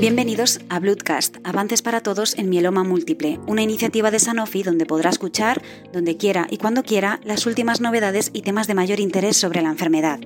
Bienvenidos a Bloodcast, Avances para Todos en Mieloma Múltiple, una iniciativa de Sanofi donde podrá escuchar, donde quiera y cuando quiera, las últimas novedades y temas de mayor interés sobre la enfermedad.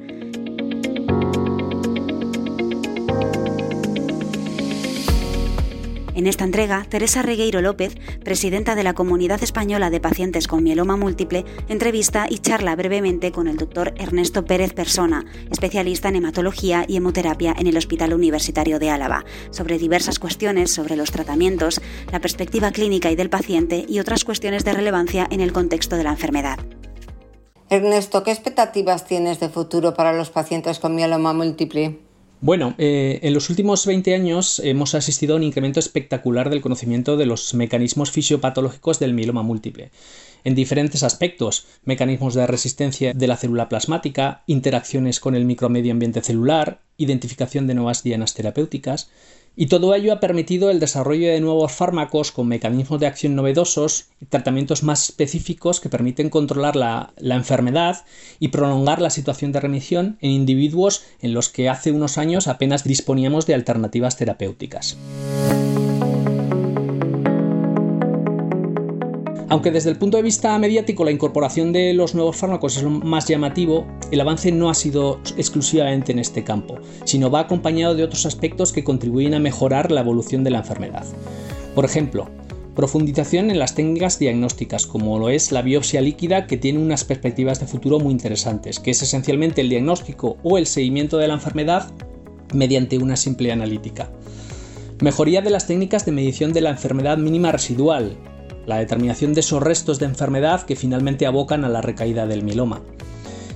En esta entrega, Teresa Regueiro López, presidenta de la Comunidad Española de Pacientes con Mieloma Múltiple, entrevista y charla brevemente con el doctor Ernesto Pérez Persona, especialista en hematología y hemoterapia en el Hospital Universitario de Álava, sobre diversas cuestiones sobre los tratamientos, la perspectiva clínica y del paciente y otras cuestiones de relevancia en el contexto de la enfermedad. Ernesto, ¿qué expectativas tienes de futuro para los pacientes con mieloma múltiple? Bueno, eh, en los últimos 20 años hemos asistido a un incremento espectacular del conocimiento de los mecanismos fisiopatológicos del mieloma múltiple, en diferentes aspectos, mecanismos de resistencia de la célula plasmática, interacciones con el micromedio ambiente celular, identificación de nuevas dianas terapéuticas, y todo ello ha permitido el desarrollo de nuevos fármacos con mecanismos de acción novedosos tratamientos más específicos que permiten controlar la, la, enfermedad y prolongar la situación de remisión en individuos en los que hace unos años apenas disponíamos de alternativas terapéuticas. Aunque desde el punto de vista mediático la incorporación de los nuevos fármacos es lo más llamativo, el avance no ha sido exclusivamente en este campo, sino va acompañado de otros aspectos que contribuyen a mejorar la evolución de la enfermedad. Por ejemplo, profundización en las técnicas diagnósticas, como lo es la biopsia líquida, que tiene unas perspectivas de futuro muy interesantes, que es esencialmente el diagnóstico o el seguimiento de la enfermedad mediante una simple analítica. Mejoría de las técnicas de medición de la enfermedad mínima residual, la determinación de esos restos de enfermedad que finalmente abocan a la recaída del mieloma.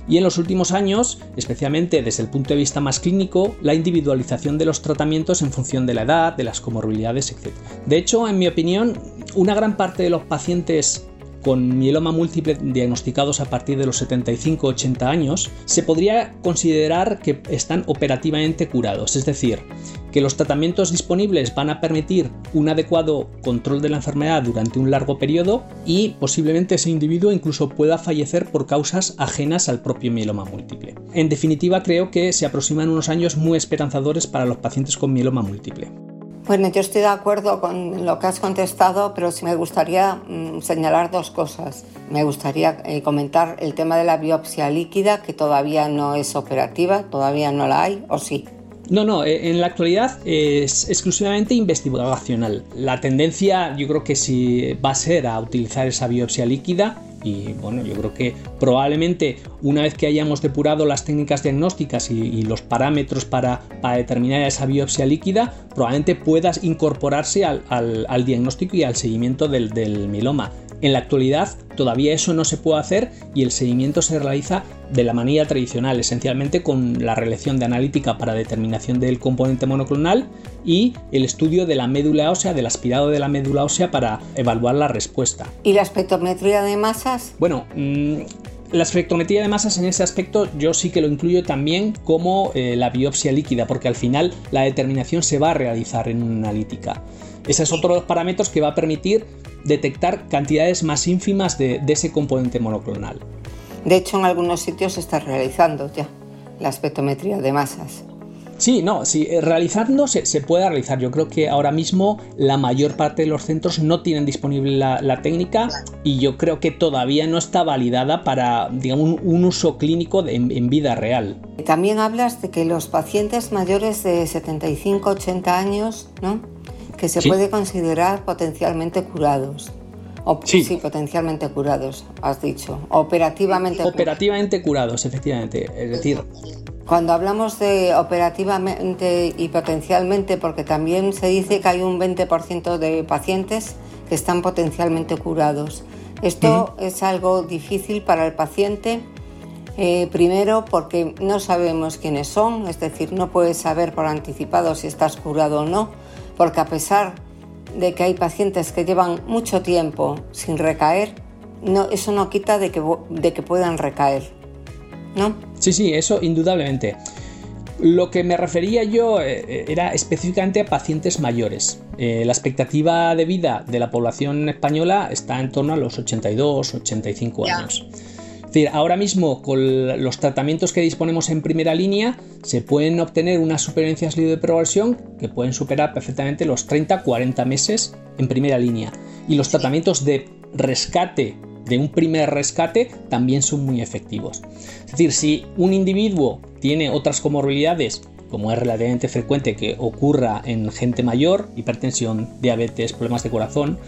Y en los últimos años, especialmente desde el punto de vista más clínico, la individualización de los tratamientos en función de la edad, de las comorbilidades, etc. De hecho, en mi opinión, una gran parte de los pacientes con mieloma múltiple diagnosticados a partir de los 75-80 años, se podría considerar que están operativamente curados, es decir, que los tratamientos disponibles van a permitir un adecuado control de la enfermedad durante un largo periodo y posiblemente ese individuo incluso pueda fallecer por causas ajenas al propio mieloma múltiple. En definitiva, creo que se aproximan unos años muy esperanzadores para los pacientes con mieloma múltiple. Bueno, yo estoy de acuerdo con lo que has contestado, pero sí me gustaría mm, señalar dos cosas. Me gustaría eh, comentar el tema de la biopsia líquida, que todavía no es operativa, todavía no la hay, o sí. No, no, eh, en la actualidad es exclusivamente investigacional. La tendencia yo creo que sí va a ser a utilizar esa biopsia líquida y bueno, yo creo que probablemente una vez que hayamos depurado las técnicas diagnósticas y, los parámetros para, determinar esa biopsia líquida, probablemente puedas incorporarse al, diagnóstico y al seguimiento del, del mieloma. En la actualidad todavía eso no se puede hacer y el seguimiento se realiza de la manera tradicional, esencialmente con la relación de analítica para determinación del componente monoclonal y el estudio de la médula ósea, del aspirado de la médula ósea para evaluar la respuesta. ¿Y la espectrometría de masas? Bueno, mm, la espectrometría de masas en ese aspecto yo sí que lo incluyo también como eh, la biopsia líquida, porque al final la determinación se va a realizar en una analítica. Ese es otro de los parámetros que va a permitir detectar cantidades más ínfimas de, ese componente monoclonal. De hecho, en algunos sitios se está realizando ya la espectrometría de masas. Sí, no, sí, eh, realizando se, puede realizar. Yo creo que ahora mismo la mayor parte de los centros no tienen disponible la, técnica y yo creo que todavía no está validada para, digamos, un, uso clínico en, en, vida real. También hablas de que los pacientes mayores de 75-80 años, ¿no? Que se puede considerar potencialmente curados. sí. potencialmente curados, has dicho. Operativamente Operativamente curados, efectivamente. Es decir... Cuando hablamos de operativamente y potencialmente, porque también se dice que hay un 20% de pacientes que están potencialmente curados. Esto es algo difícil para el paciente, eh, primero porque no sabemos quiénes son, es decir, no puedes saber por anticipado si estás curado o no porque a pesar de que hay pacientes que llevan mucho tiempo sin recaer, no, eso no quita de que, de que puedan recaer, ¿no? Sí, sí, eso indudablemente. Lo que me refería yo eh, era específicamente a pacientes mayores. Eh, la expectativa de vida de la población española está en torno a los 82, 85 años. Decir, ahora mismo con los tratamientos que disponemos en primera línea se pueden obtener unas supervivencias líquido de progresión que pueden superar perfectamente los 30-40 meses en primera línea. Y los tratamientos de rescate de un primer rescate también son muy efectivos. Es decir, si un individuo tiene otras comorbilidades, como es relativamente frecuente que ocurra en gente mayor, hipertensión, diabetes, problemas de corazón,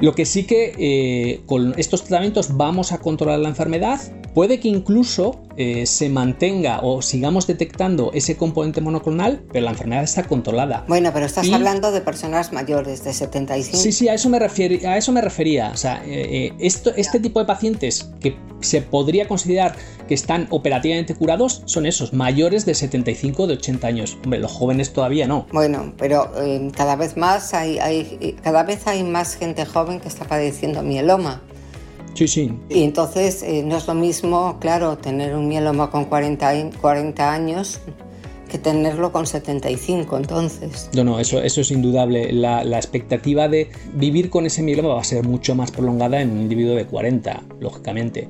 lo que sí que eh, con estos tratamientos vamos a controlar la enfermedad, puede que incluso eh, se mantenga o sigamos detectando ese componente monoclonal, pero la enfermedad está controlada. Bueno, pero estás hablando de personas mayores de 75. Sí, sí, a eso me, a eso me refería. O sea, eh, esto, este tipo de pacientes que se podría considerar que están operativamente curados son esos, mayores de 75 de 80 años. Hombre, los jóvenes todavía no. Bueno, pero cada vez más hay, hay, cada vez hay más gente joven que está padeciendo mieloma. Sí, sí. Y entonces eh, no es lo mismo, claro, tener un mieloma con 40, 40 años que tenerlo con 75 entonces. No, no, eso, eso es indudable. La, la, expectativa de vivir con ese mieloma va a ser mucho más prolongada en un individuo de 40, lógicamente.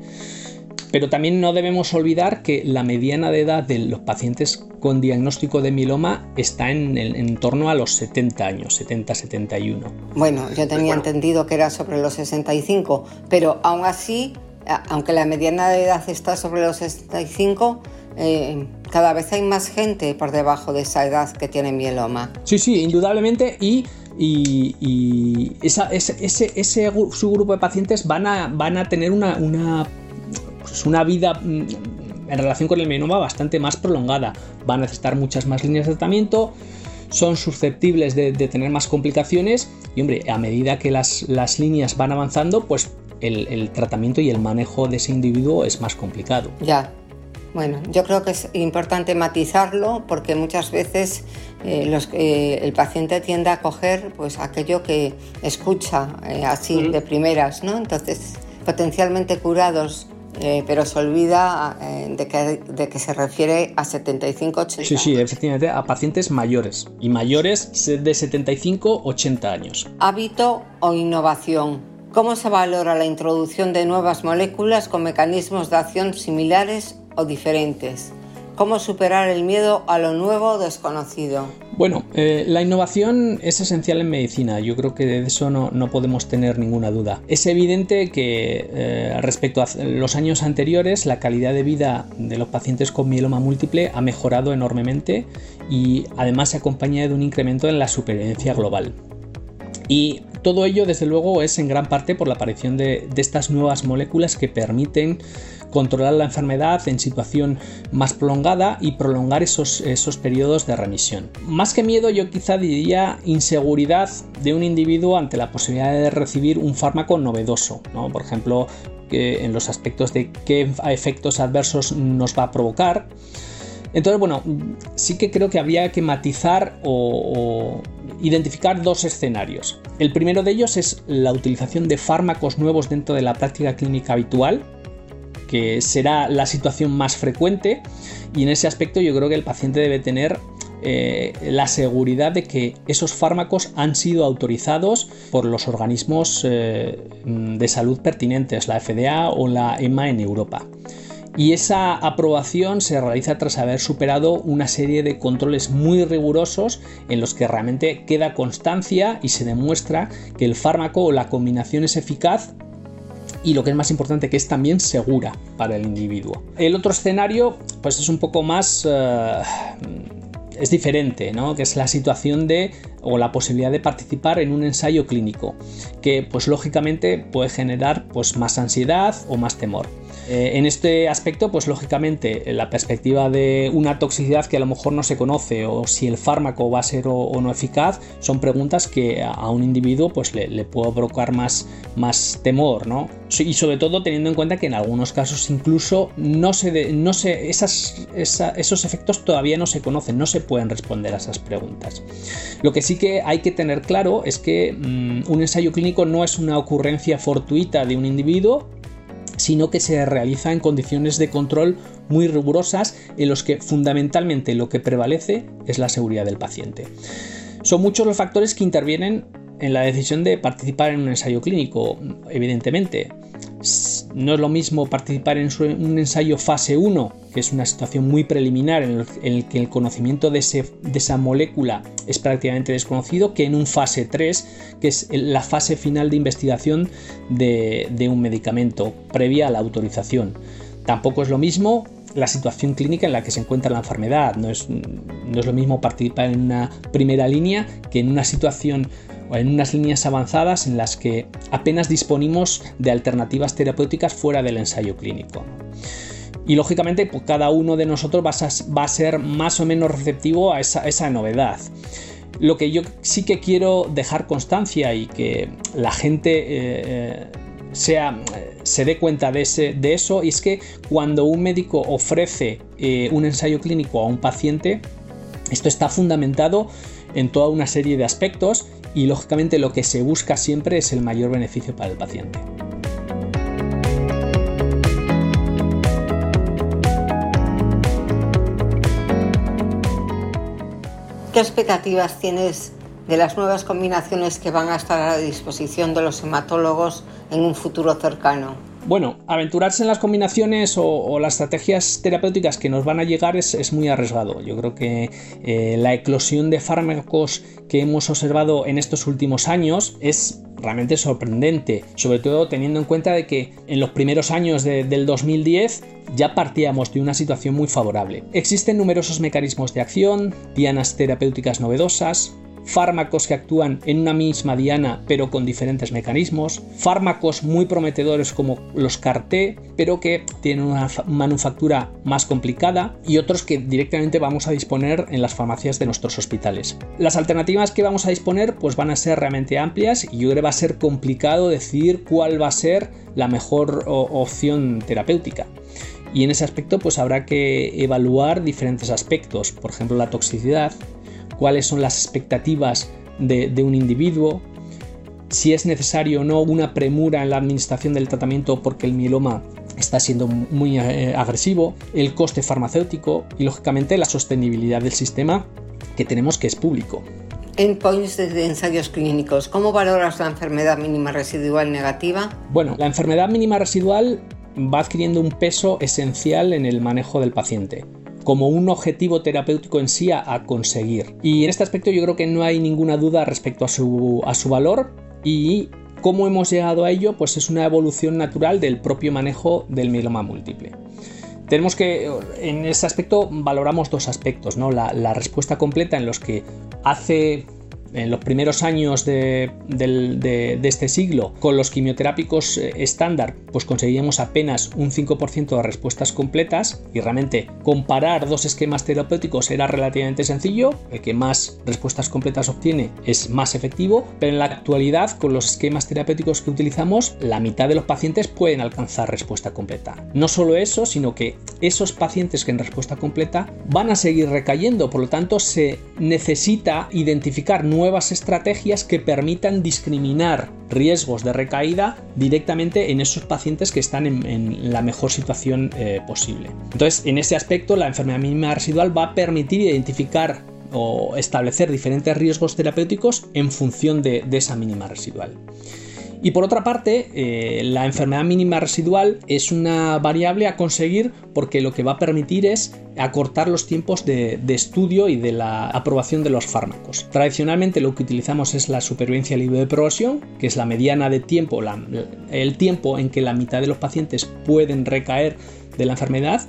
Pero también no debemos olvidar que la mediana de edad de los pacientes con diagnóstico de mieloma está en, en torno a los 70 años, 70-71. Bueno, yo tenía entendido que era sobre los 65, pero aún así, aunque la mediana de edad está sobre los 65, eh, cada vez hay más gente por debajo de esa edad que tiene mieloma. Sí, sí, indudablemente y y, esa, ese, ese, ese, subgrupo de pacientes van a, van a tener una, una pues una vida mm, en relación con el mieloma bastante más prolongada. Va a necesitar muchas más líneas de tratamiento, son susceptibles de, tener más complicaciones y hombre, a medida que las, las líneas van avanzando, pues el, tratamiento y el manejo de ese individuo es más complicado. Ya, bueno, yo creo que es importante matizarlo porque muchas veces eh, los, eh, el paciente tiende a coger pues aquello que escucha eh, así de primeras, ¿no? Entonces, potencialmente curados eh, pero se olvida eh, de, que, de, que, se refiere a 75-80 Sí, sí, efectivamente, a pacientes mayores y mayores de 75-80 años. Hábito o innovación. ¿Cómo se valora la introducción de nuevas moléculas con mecanismos de acción similares o diferentes? ¿Cómo superar el miedo a lo nuevo desconocido? Bueno, eh, la innovación es esencial en medicina, yo creo que de eso no, podemos tener ninguna duda. Es evidente que eh, respecto a los años anteriores, la calidad de vida de los pacientes con mieloma múltiple ha mejorado enormemente y además se acompaña de un incremento en la supervivencia global. Y todo ello, desde luego, es en gran parte por la aparición de, estas nuevas moléculas que permiten controlar la enfermedad en situación más prolongada y prolongar esos, esos periodos de remisión. Más que miedo, yo quizá diría inseguridad de un individuo ante la posibilidad de recibir un fármaco novedoso, por ejemplo, en los aspectos de qué efectos adversos nos va a provocar. Entonces, bueno, sí que creo que habría que matizar o, identificar dos escenarios. El primero de ellos es la utilización de fármacos nuevos dentro de la práctica clínica habitual, que será la situación más frecuente y en ese aspecto yo creo que el paciente debe tener eh, la seguridad de que esos fármacos han sido autorizados por los organismos eh, de salud pertinentes, la FDA o la EMA en Europa y esa aprobación se realiza tras haber superado una serie de controles muy rigurosos en los que realmente queda constancia y se demuestra que el fármaco o la combinación es eficaz y lo que es más importante que es también segura para el individuo. El otro escenario pues es un poco más eh, es diferente, ¿no? que es la situación de o la posibilidad de participar en un ensayo clínico, que pues lógicamente puede generar pues más ansiedad o más temor. Eh, en este aspecto, pues lógicamente la perspectiva de una toxicidad que a lo mejor no se conoce o si el fármaco va a ser o, no eficaz, son preguntas que a, un individuo pues le, puede provocar más, más temor, ¿no? Y sobre todo teniendo en cuenta que en algunos casos incluso no se, no se esos efectos todavía no se conocen, no se pueden responder a esas preguntas. Lo que sí que hay que tener claro es que mm, un ensayo clínico no es una ocurrencia fortuita de un individuo, sino que se realiza en condiciones de control muy rigurosas en los que fundamentalmente lo que prevalece es la seguridad del paciente. Son muchos los factores que intervienen en la decisión de participar en un ensayo clínico, evidentemente. No es lo mismo participar en un ensayo fase 1, que es una situación muy preliminar en el, que el conocimiento de, esa molécula es prácticamente desconocido, que en un fase 3, que es la fase final de investigación de, de un medicamento previa a la autorización. Tampoco es lo mismo la situación clínica en la que se encuentra la enfermedad. No es, no es lo mismo participar en una primera línea que en una situación o en unas líneas avanzadas en las que apenas disponimos de alternativas terapéuticas fuera del ensayo clínico. Y lógicamente pues, cada uno de nosotros va a, ser más o menos receptivo a esa, novedad. Lo que yo sí que quiero dejar constancia y que la gente eh, eh, sea, se dé cuenta de, eso y es que cuando un médico ofrece eh, un ensayo clínico a un paciente, esto está fundamentado en toda una serie de aspectos y lógicamente lo que se busca siempre es el mayor beneficio para el paciente. ¿Qué expectativas tienes de las nuevas combinaciones que van a estar a disposición de los hematólogos en un futuro cercano? Bueno, aventurarse en las combinaciones o, las estrategias terapéuticas que nos van a llegar es, muy arriesgado. Yo creo que eh, la eclosión de fármacos que hemos observado en estos últimos años es realmente sorprendente, sobre todo teniendo en cuenta de que en los primeros años del 2010 ya partíamos de una situación muy favorable. Existen numerosos mecanismos de acción, dianas terapéuticas novedosas, fármacos que actúan en una misma diana pero con diferentes mecanismos, fármacos muy prometedores como los CAR-T pero que tienen una manufactura más complicada y otros que directamente vamos a disponer en las farmacias de nuestros hospitales. Las alternativas que vamos a disponer pues van a ser realmente amplias y yo creo que va a ser complicado decidir cuál va a ser la mejor opción terapéutica. Y en ese aspecto pues habrá que evaluar diferentes aspectos, por ejemplo la toxicidad, cuáles son las expectativas de, un individuo, si es necesario o no una premura en la administración del tratamiento porque el mieloma está siendo muy eh, agresivo, el coste farmacéutico y lógicamente la sostenibilidad del sistema que tenemos que es público. Endpoints de ensayos clínicos. ¿Cómo valoras la enfermedad mínima residual negativa? Bueno, la enfermedad mínima residual va adquiriendo un peso esencial en el manejo del paciente como un objetivo terapéutico en sí a, conseguir. Y en este aspecto yo creo que no hay ninguna duda respecto a su, a su valor y cómo hemos llegado a ello, pues es una evolución natural del propio manejo del mieloma múltiple. Tenemos que, en ese aspecto, valoramos dos aspectos, ¿no? La, la respuesta completa en los que hace en los primeros años de, este siglo, con los quimioterápicos eh, estándar, pues conseguíamos apenas un 5% de respuestas completas y realmente comparar dos esquemas terapéuticos era relativamente sencillo, el que más respuestas completas obtiene es más efectivo, pero en la actualidad con los esquemas terapéuticos que utilizamos, la mitad de los pacientes pueden alcanzar respuesta completa. No solo eso, sino que esos pacientes que en respuesta completa van a seguir recayendo, por lo tanto se necesita identificar nuevos nuevas estrategias que permitan discriminar riesgos de recaída directamente en esos pacientes que están en, la mejor situación eh, posible. Entonces, en ese aspecto, la enfermedad mínima residual va a permitir identificar o establecer diferentes riesgos terapéuticos en función de esa mínima residual. Y por otra parte, eh, la enfermedad mínima residual es una variable a conseguir porque lo que va a permitir es acortar los tiempos de, estudio y de la aprobación de los fármacos. Tradicionalmente lo que utilizamos es la supervivencia libre de progresión, que es la mediana de tiempo, el tiempo en que la mitad de los pacientes pueden recaer de la enfermedad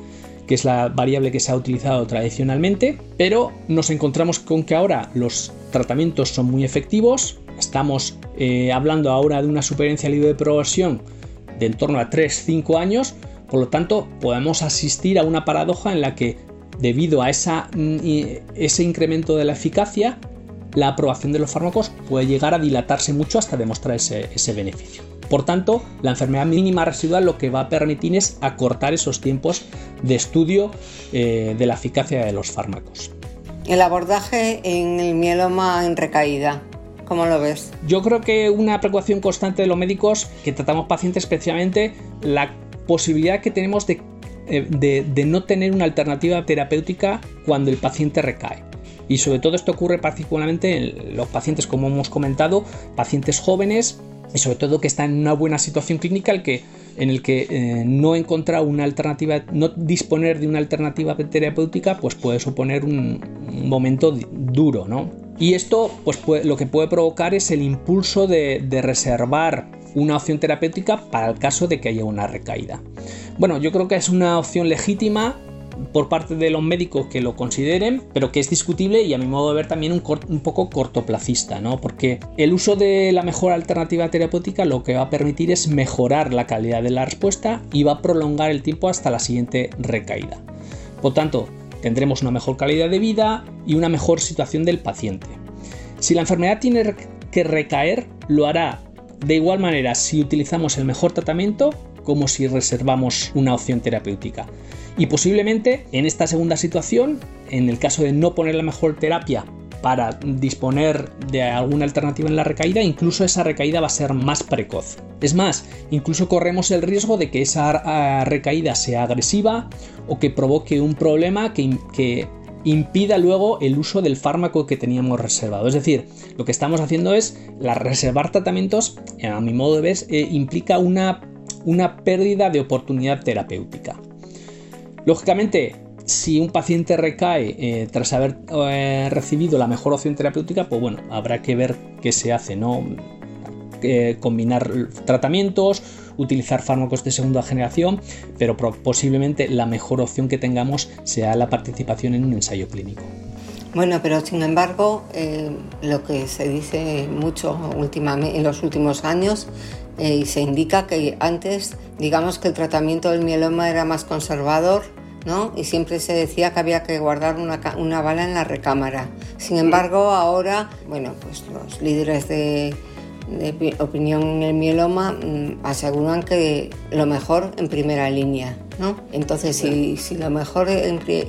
que es la variable que se ha utilizado tradicionalmente, pero nos encontramos con que ahora los tratamientos son muy efectivos, Estamos eh, hablando ahora de una supervivencia libre de progresión de en torno a 3-5 años, por lo tanto podemos asistir a una paradoja en la que debido a mm, ese incremento de la eficacia, la aprobación de los fármacos puede llegar a dilatarse mucho hasta demostrar ese, beneficio. Por tanto, la enfermedad mínima residual lo que va a permitir es acortar esos tiempos de estudio eh, de la eficacia de los fármacos. El abordaje en el mieloma en recaída. ¿Cómo lo ves? Yo creo que una preocupación constante de los médicos que tratamos pacientes especialmente la posibilidad que tenemos de, eh, no tener una alternativa terapéutica cuando el paciente recae. Y sobre todo esto ocurre particularmente en los pacientes, como hemos comentado, pacientes jóvenes y sobre todo que están en una buena situación clínica, el que en el que eh, no encontrar una alternativa, no disponer de una alternativa terapéutica, pues puede suponer un, momento duro, ¿no? Y esto, pues lo que puede provocar es el impulso de, reservar una opción terapéutica para el caso de que haya una recaída. Bueno, yo creo que es una opción legítima por parte de los médicos que lo consideren, pero que es discutible y a mi modo de ver también un, un, poco cortoplacista, ¿no? Porque el uso de la mejor alternativa terapéutica lo que va a permitir es mejorar la calidad de la respuesta y va a prolongar el tiempo hasta la siguiente recaída. Por tanto, tendremos una mejor calidad de vida y una mejor situación del paciente. Si la enfermedad tiene que recaer, lo hará de igual manera si utilizamos el mejor tratamiento como si reservamos una opción terapéutica. Y posiblemente en esta segunda situación, en el caso de no poner la mejor terapia para disponer de alguna alternativa en la recaída, incluso esa recaída va a ser más precoz. Es más, incluso corremos el riesgo de que esa ah, recaída sea agresiva o que provoque un problema que, impida luego el uso del fármaco que teníamos reservado. Es decir, lo que estamos haciendo es reservar tratamiamentos, a mi modo de ver, eh, implica una pérdida de oportunidad terapéutica. Lógicamente, si un paciente recae eh, tras haber eh, recibido la mejor opción terapéutica, pues bueno, habrá que ver qué se hace, ¿no? Eh, combinar tratamientos, utilizar fármacos de segunda generación, pero posiblemente la mejor opción que tengamos sea la participación en un ensayo clínico. Bueno, pero sin embargo, lo que se dice mucho últimamente, en los últimos años y se indica que antes, digamos que el tratamiento del mieloma era más conservador ¿no? Y siempre se decía que había que guardar una, una bala en la recámara. Sin embargo, ahora, bueno, pues los líderes de, opinión en el mieloma mm, aseguran que lo mejor en primera línea, ¿no? Entonces, si, si, lo mejor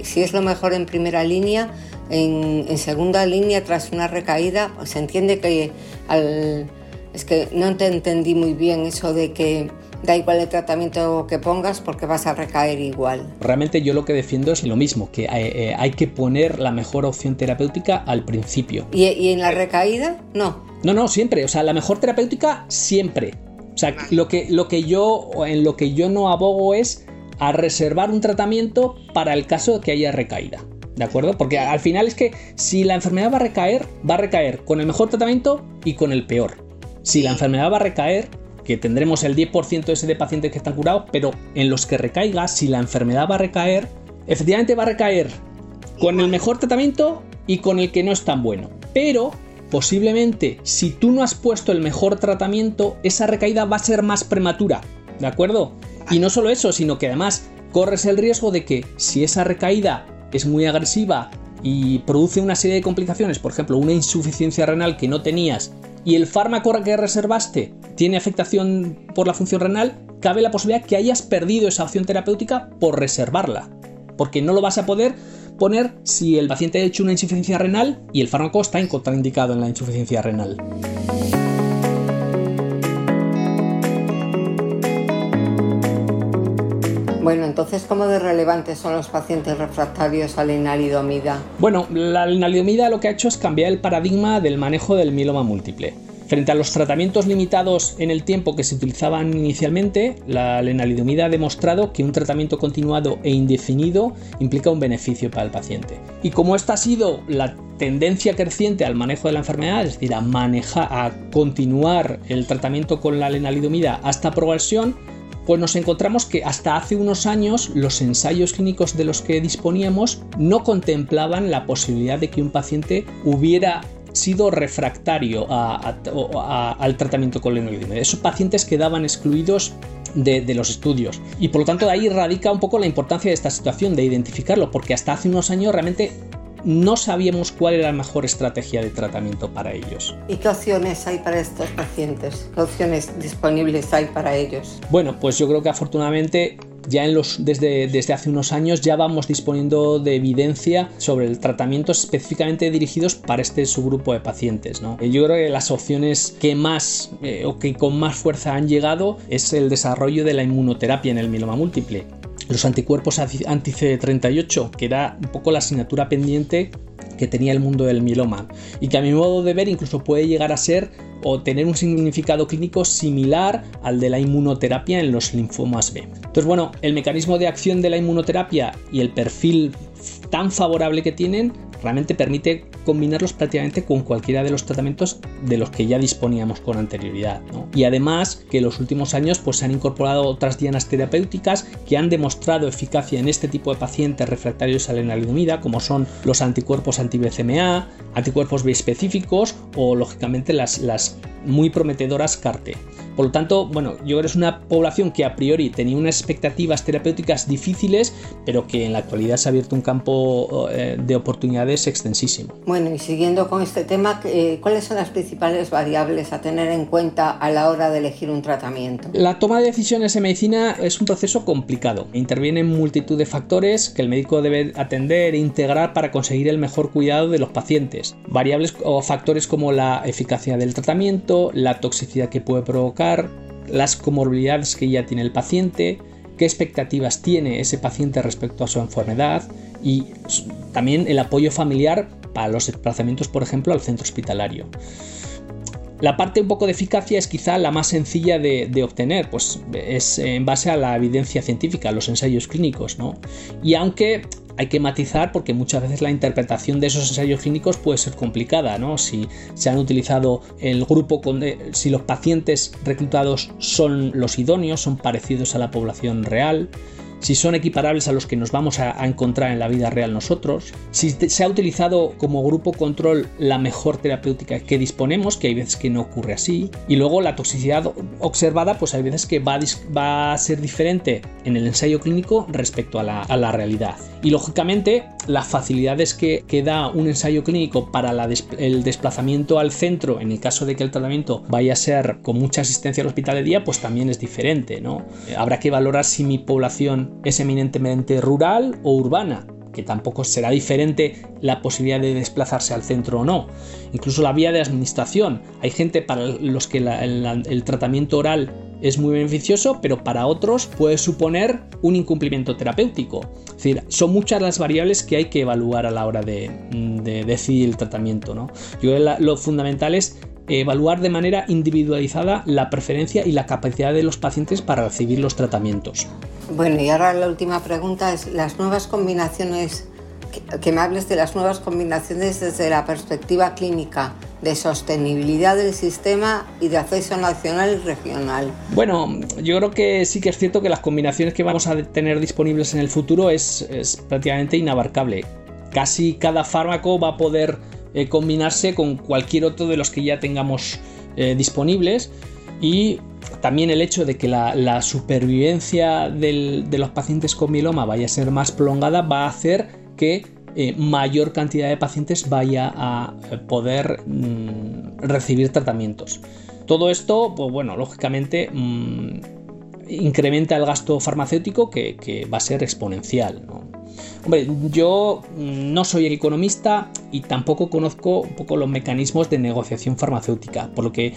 si es lo mejor en primera línea, en, en segunda línea, tras una recaída, se entiende que al... Es que no te entendí muy bien eso de que da igual el tratamiento que pongas porque vas a recaer igual. Realmente yo lo que defiendo es lo mismo, que hay, eh, hay que poner la mejor opción terapéutica al principio. ¿Y, en la recaída? No. No, no, siempre. O sea, la mejor terapéutica siempre. O sea, lo que, lo que yo, en lo que yo no abogo es a reservar un tratamiento para el caso de que haya recaída. ¿De acuerdo? Porque al final es que si la enfermedad va a recaer, va a recaer con el mejor tratamiento y con el peor. Si la enfermedad va a recaer, que tendremos el 10% ese de pacientes que están curados, pero en los que recaiga, si la enfermedad va a recaer, efectivamente va a recaer con el mejor tratamiento y con el que no es tan bueno. Pero posiblemente si tú no has puesto el mejor tratamiento, esa recaída va a ser más prematura, ¿de acuerdo? Y no solo eso, sino que además corres el riesgo de que si esa recaída es muy agresiva y produce una serie de complicaciones, por ejemplo, una insuficiencia renal que no tenías y el fármaco que reservaste tiene afectación por la función renal, cabe la posibilidad que hayas perdido esa opción terapéutica por reservarla. Porque no lo vas a poder poner si el paciente ha hecho una insuficiencia renal y el fármaco está contraindicado en la insuficiencia renal. Bueno, entonces, ¿cómo de relevantes son los pacientes refractarios a la enalidomida? Bueno, la enalidomida lo que ha hecho es cambiar el paradigma del manejo del mieloma múltiple. Frente a los tratamientos limitados en el tiempo que se utilizaban inicialmente, la lenalidomida ha demostrado que un tratamiento continuado e indefinido implica un beneficio para el paciente. Y como esta ha sido la tendencia creciente al manejo de la enfermedad, es decir, a manejar, a continuar el tratamiento con la lenalidomida hasta progresión, pues nos encontramos que hasta hace unos años los ensayos clínicos de los que disponíamos no contemplaban la posibilidad de que un paciente hubiera sido refractario al tratamiento con lenalidomida. Esos pacientes quedaban excluidos de, de, los estudios. Y por lo tanto de ahí radica un poco la importancia de esta situación, de identificarlo, porque hasta hace unos años realmente no sabíamos cuál era la mejor estrategia de tratamiento para ellos. ¿Y qué opciones hay para estos pacientes? ¿Qué opciones disponibles hay para ellos? Bueno, pues yo creo que afortunadamente ya en los, desde, desde hace unos años ya vamos disponiendo de evidencia sobre el tratamiento específicamente dirigidos para este subgrupo de pacientes. ¿no? Yo creo que las opciones que más eh, o que con más fuerza han llegado es el desarrollo de la inmunoterapia en el mieloma múltiple los anticuerpos anti-CD38, que era un poco la asignatura pendiente que tenía el mundo del mieloma y que a mi modo de ver incluso puede llegar a ser o tener un significado clínico similar al de la inmunoterapia en los linfomas B. Entonces, bueno, el mecanismo de acción de la inmunoterapia y el perfil tan favorable que tienen realmente permite combinarlos prácticamente con cualquiera de los tratamientos de los que ya disponíamos con anterioridad. Y además que en los últimos años pues, se han incorporado otras dianas terapéuticas que han demostrado eficacia en este tipo de pacientes refractarios a la lenalidomida, como son los anticuerpos anti-BCMA, anticuerpos biespecíficos o lógicamente las, las muy prometedoras CARTE. Por lo tanto, bueno, yo creo que es una población que a priori tenía unas expectativas terapéuticas difíciles, pero que en la actualidad se ha abierto un campo eh, de oportunidades extensísimo. Bueno, y siguiendo con este tema, eh, ¿cuáles son las principales variables a tener en cuenta a la hora de elegir un tratamiento? La toma de decisiones en medicina es un proceso complicado. Intervienen multitud de factores que el médico debe atender e integrar para conseguir el mejor cuidado de los pacientes. Variables o factores como la eficacia del tratamiento, la toxicidad que puede provocar, las comorbilidades que ya tiene el paciente, qué expectativas tiene ese paciente respecto a su enfermedad y también el apoyo familiar para los desplazamientos, por ejemplo, al centro hospitalario. La parte un poco de eficacia es quizá la más sencilla de, obtener, pues es en base a la evidencia científica, los ensayos clínicos, ¿no? Y aunque hay que matizar porque muchas veces la interpretación de esos ensayos clínicos puede ser complicada, ¿no? Si se han utilizado el grupo con si los pacientes reclutados son los idóneos, son parecidos a la población real, si son equiparables a los que nos vamos a, encontrar en la vida real nosotros, si se ha utilizado como grupo control la mejor terapéutica que disponemos, que hay veces que no ocurre así, y luego la toxicidad observada, pues hay veces que va a, ser diferente en el ensayo clínico respecto a la, realidad. Y lógicamente, las facilidades que, da un ensayo clínico para el desplazamiento al centro, en el caso de que el tratamiento vaya a ser con mucha asistencia al hospital de día, pues también es diferente, ¿no? Habrá que valorar si mi población es eminentemente rural o urbana, que tampoco será diferente la posibilidad de desplazarse al centro o no. Incluso la vía de administración. Hay gente para los que el, tratamiento oral es muy beneficioso, pero para otros puede suponer un incumplimiento terapéutico. Es decir, son muchas las variables que hay que evaluar a la hora de, decidir el tratamiento. ¿no? Yo lo fundamental es evaluar de manera individualizada la preferencia y la capacidad de los pacientes para recibir los tratamientos. Bueno, y ahora la última pregunta es, las nuevas combinaciones, que, me hables de las nuevas combinaciones desde la perspectiva clínica, de sostenibilidad del sistema y de acceso nacional y regional. Bueno, yo creo que sí que es cierto que las combinaciones que vamos a tener disponibles en el futuro es, prácticamente inabarcable. Casi cada fármaco va a poder eh, combinarse con cualquier otro de los que ya tengamos eh, disponibles y también el hecho de que la, supervivencia de los pacientes con mieloma vaya a ser más prolongada va a hacer que eh, mayor cantidad de pacientes vaya a eh, poder mm, recibir tratamientos. Todo esto, pues bueno, lógicamente mm, incrementa el gasto farmacéutico que, va a ser exponencial. Hombre, yo mm, no soy economista y tampoco conozco un poco los mecanismos de negociación farmacéutica, por lo que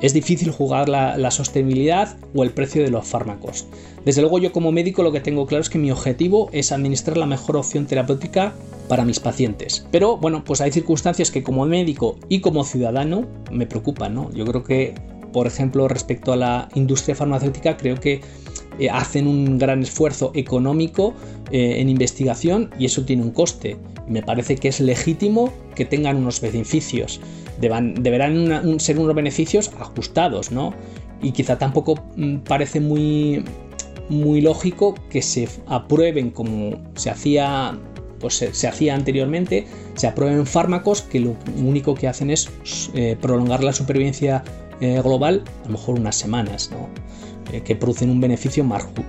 es difícil jugar la, sostenibilidad o el precio de los fármacos. Desde luego yo como médico lo que tengo claro es que mi objetivo es administrar la mejor opción terapéutica para mis pacientes. Pero bueno, pues hay circunstancias que como médico y como ciudadano me preocupan, ¿no? Yo creo que, por ejemplo, respecto a la industria farmacéutica, creo que eh, hacen un gran esfuerzo económico eh, en investigación y eso tiene un coste. Me parece que es legítimo que tengan unos beneficios deberán ser unos beneficios ajustados, ¿no? Y quizá tampoco mm, parece muy, muy lógico que se aprueben como se hacía pues se, hacía anteriormente, se aprueben fármacos que lo único que hacen es eh, prolongar la supervivencia eh, global a lo mejor unas semanas, ¿no? Eh, que producen un beneficio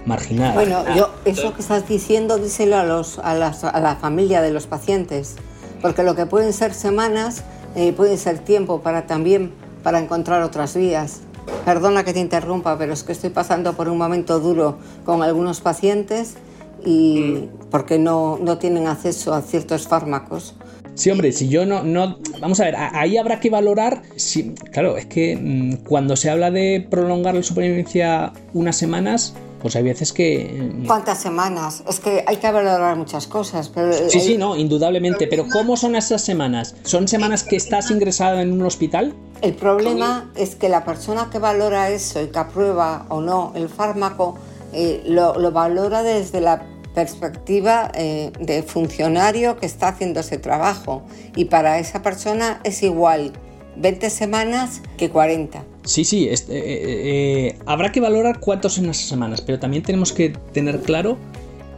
marginal. Bueno, yo eso que estás diciendo, díselo a, los, a, a la familia de los pacientes, porque lo que pueden ser semanas eh, puede ser tiempo para también para encontrar otras vías. Perdona que te interrumpa, pero es que estoy pasando por un momento duro con algunos pacientes y mm. porque no, no tienen acceso a ciertos fármacos. Sí, hombre, si yo no, no. Vamos a ver, ahí habrá que valorar. Si, claro, es que mm, cuando se habla de prolongar la supervivencia unas semanas, Pues hay veces que... Mm, ¿Cuántas semanas? Es que hay que valorar muchas cosas. Pero sí, sí, no, indudablemente. Pero ¿cómo son esas semanas? ¿Son semanas que estás ingresado en un hospital? El problema es que la persona que valora eso y que aprueba o no el fármaco eh, lo, lo, valora desde la perspectiva eh, de funcionario que está haciendo ese trabajo y para esa persona es igual 20 semanas que 40. Sí, sí, eh, eh, habrá que valorar cuántos en esas semanas, pero también tenemos que tener claro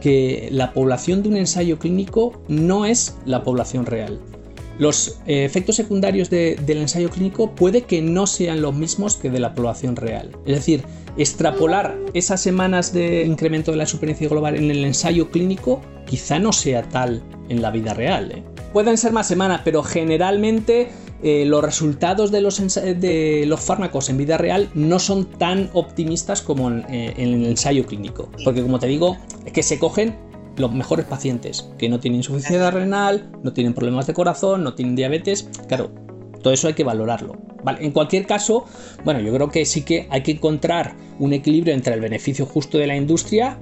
que la población de un ensayo clínico no es la población real. Los efectos secundarios del ensayo clínico puede que no sean los mismos que de la población real. Es decir, extrapolar esas semanas de incremento de la superficie global en el ensayo clínico quizá no sea tal en la vida real. ¿eh? Pueden ser más semanas, pero generalmente eh, los resultados de los, de los, fármacos en vida real no son tan optimistas como en, eh, en, el ensayo clínico. Porque como te digo, es que se cogen los mejores pacientes que no tienen insuficiencia renal, no tienen problemas de corazón, no tienen diabetes. Claro, todo eso hay que valorarlo. Vale, en cualquier caso, bueno, yo creo que sí que hay que encontrar un equilibrio entre el beneficio justo de la industria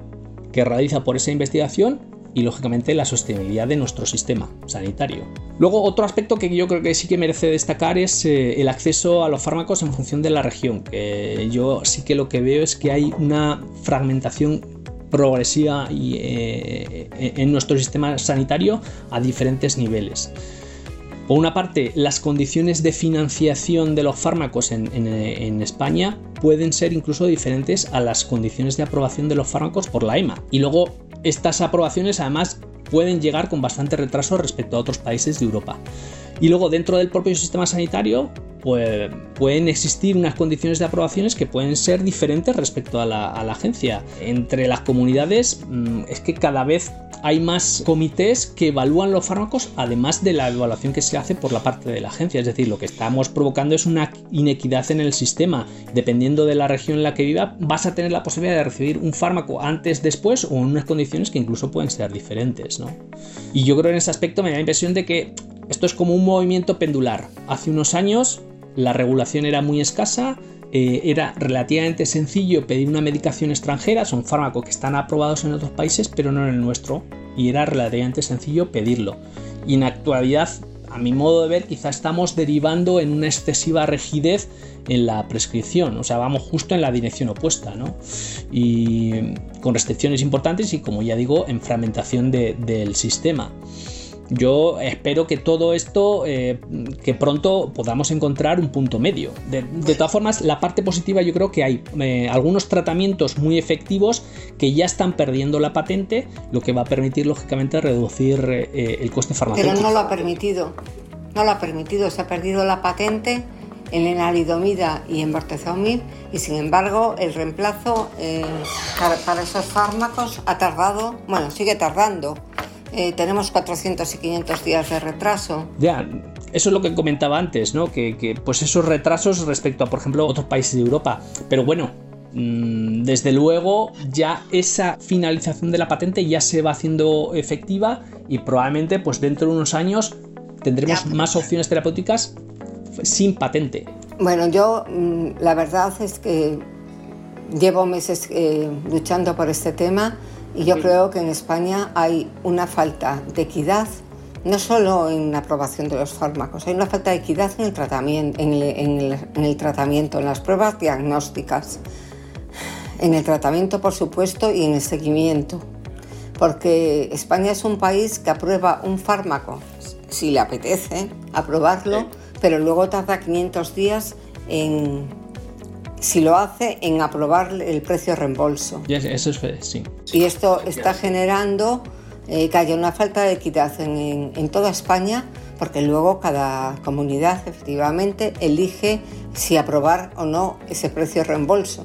que realiza por esa investigación y lógicamente la sostenibilidad de nuestro sistema sanitario. Luego otro aspecto que yo creo que sí que merece destacar es eh, el acceso a los fármacos en función de la región, que yo sí que lo que veo es que hay una fragmentación progresiva y, eh, en nuestro sistema sanitario a diferentes niveles. Por una parte, las condiciones de financiación de los fármacos en, España pueden ser incluso diferentes a las condiciones de aprobación de los fármacos por la EMA. Y luego, estas aprobaciones además pueden llegar con bastante retraso respecto a otros países de Europa. Y luego dentro del propio sistema sanitario pues, pueden existir unas condiciones de aprobaciones que pueden ser diferentes respecto a la, agencia. Entre las comunidades mm, es que cada vez hay más comités que evalúan los fármacos además de la evaluación que se hace por la parte de la agencia. Es decir, lo que estamos provocando es una inequidad en el sistema. Dependiendo de la región en la que viva, vas a tener la posibilidad de recibir un fármaco antes, después o en unas condiciones que incluso pueden ser diferentes. ¿no? Y yo creo en ese aspecto me da la impresión de que esto es como un movimiento pendular. Hace unos años la regulación era muy escasa, eh, era relativamente sencillo pedir una medicación extranjera, son fármacos que están aprobados en otros países, pero no en el nuestro, y era relativamente sencillo pedirlo. Y en actualidad, a mi modo de ver, quizá estamos derivando en una excesiva rigidez en la prescripción, o sea, vamos justo en la dirección opuesta, ¿no? Y con restricciones importantes y, como ya digo, en fragmentación del sistema. Yo espero que todo esto, eh, que pronto podamos encontrar un punto medio. De, todas formas, la parte positiva yo creo que hay eh, algunos tratamientos muy efectivos que ya están perdiendo la patente, lo que va a permitir lógicamente reducir eh, el coste farmacéutico. Pero no lo ha permitido, no lo ha permitido, se ha perdido la patente en enalidomida y en bortezomib y sin embargo el reemplazo para esos fármacos ha tardado, bueno, sigue tardando eh, tenemos 400 y 500 días de retraso. Ya, eso es lo que comentaba antes, ¿no? Que, pues esos retrasos respecto a, por ejemplo, otros países de Europa. Pero bueno, mm, desde luego ya esa finalización de la patente ya se va haciendo efectiva y probablemente pues dentro de unos años tendremos más opciones terapéuticas sin patente. Bueno, yo mm, la verdad es que llevo meses eh, luchando por este tema y yo creo que en España hay una falta de equidad, no solo en la aprobación de los fármacos, hay una falta de equidad en el tratamiento, en el, tratamiento, en las pruebas diagnósticas, en el tratamiento, por supuesto, y en el seguimiento. Porque España es un país que aprueba un fármaco, si le apetece aprobarlo, pero luego tarda 500 días en si lo hace en aprobar el precio reembolso. eso es sí. Y esto está generando eh, que haya una falta de equidad en, toda España, porque luego cada comunidad efectivamente elige si aprobar o no ese precio reembolso.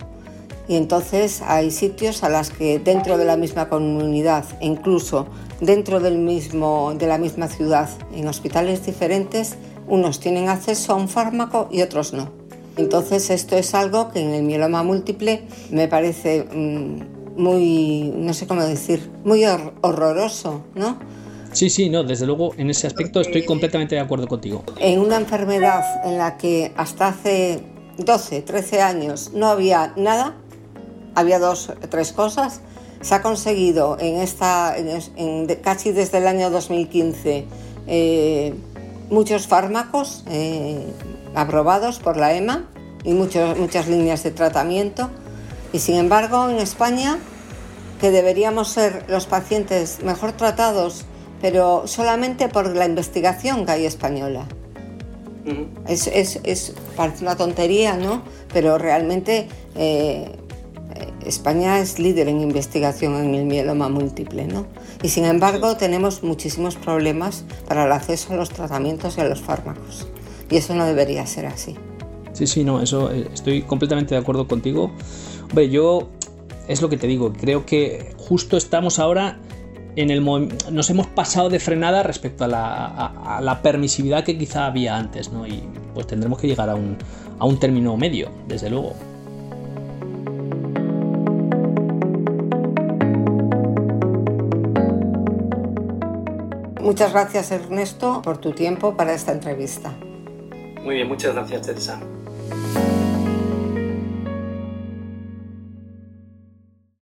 Y entonces hay sitios a las que dentro de la misma comunidad, incluso dentro del mismo, de la misma ciudad, en hospitales diferentes, unos tienen acceso a un fármaco y otros no. Entonces esto es algo que en el mieloma múltiple me parece mm, muy, no sé cómo decir, muy horroroso, ¿no? Sí, sí, no, desde luego en ese aspecto estoy completamente de acuerdo contigo. En una enfermedad en la que hasta hace 12, 13 años no había nada, había dos, tres cosas. Se ha conseguido en esta, casi desde el año 2015 eh, muchos fármacos eh, aprobados por la EMA y muchas líneas de tratamiento. Y sin embargo, en España, que deberíamos ser los pacientes mejor tratados, pero solamente por la investigación que hay española. es, es, parece una tontería, ¿no? Pero realmente eh, España es líder en investigación en el mieloma múltiple, ¿no? Y sin embargo tenemos muchísimos problemas para el acceso a los tratamientos y a los fármacos. Y eso no debería ser así. Sí, sí, no, eso eh, estoy completamente de acuerdo contigo. Hombre, yo es lo que te digo, creo que justo estamos ahora en el nos hemos pasado de frenada respecto a la, permisividad que quizá había antes, ¿no? Y pues tendremos que llegar a un, a un término medio, desde luego. Muchas gracias Ernesto por tu tiempo para esta entrevista. Muy bien, muchas gracias Teresa.